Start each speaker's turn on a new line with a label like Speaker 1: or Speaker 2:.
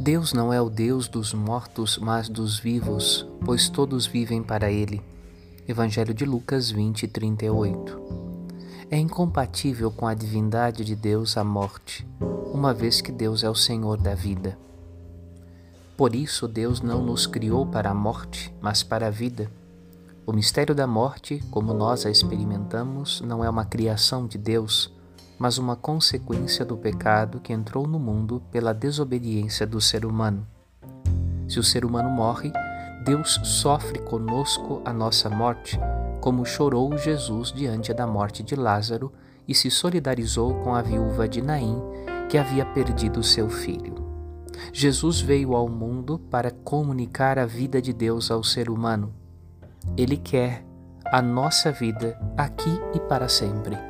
Speaker 1: Deus não é o Deus dos mortos, mas dos vivos, pois todos vivem para Ele. Evangelho de Lucas 20, 38. É incompatível com a divindade de Deus a morte, uma vez que Deus é o Senhor da vida. Por isso, Deus não nos criou para a morte, mas para a vida. O mistério da morte, como nós a experimentamos, não é uma criação de Deus, mas uma consequência do pecado que entrou no mundo pela desobediência do ser humano. Se o ser humano morre, Deus sofre conosco a nossa morte, como chorou Jesus diante da morte de Lázaro e se solidarizou com a viúva de Naim, que havia perdido seu filho. Jesus veio ao mundo para comunicar a vida de Deus ao ser humano. Ele quer a nossa vida aqui e para sempre.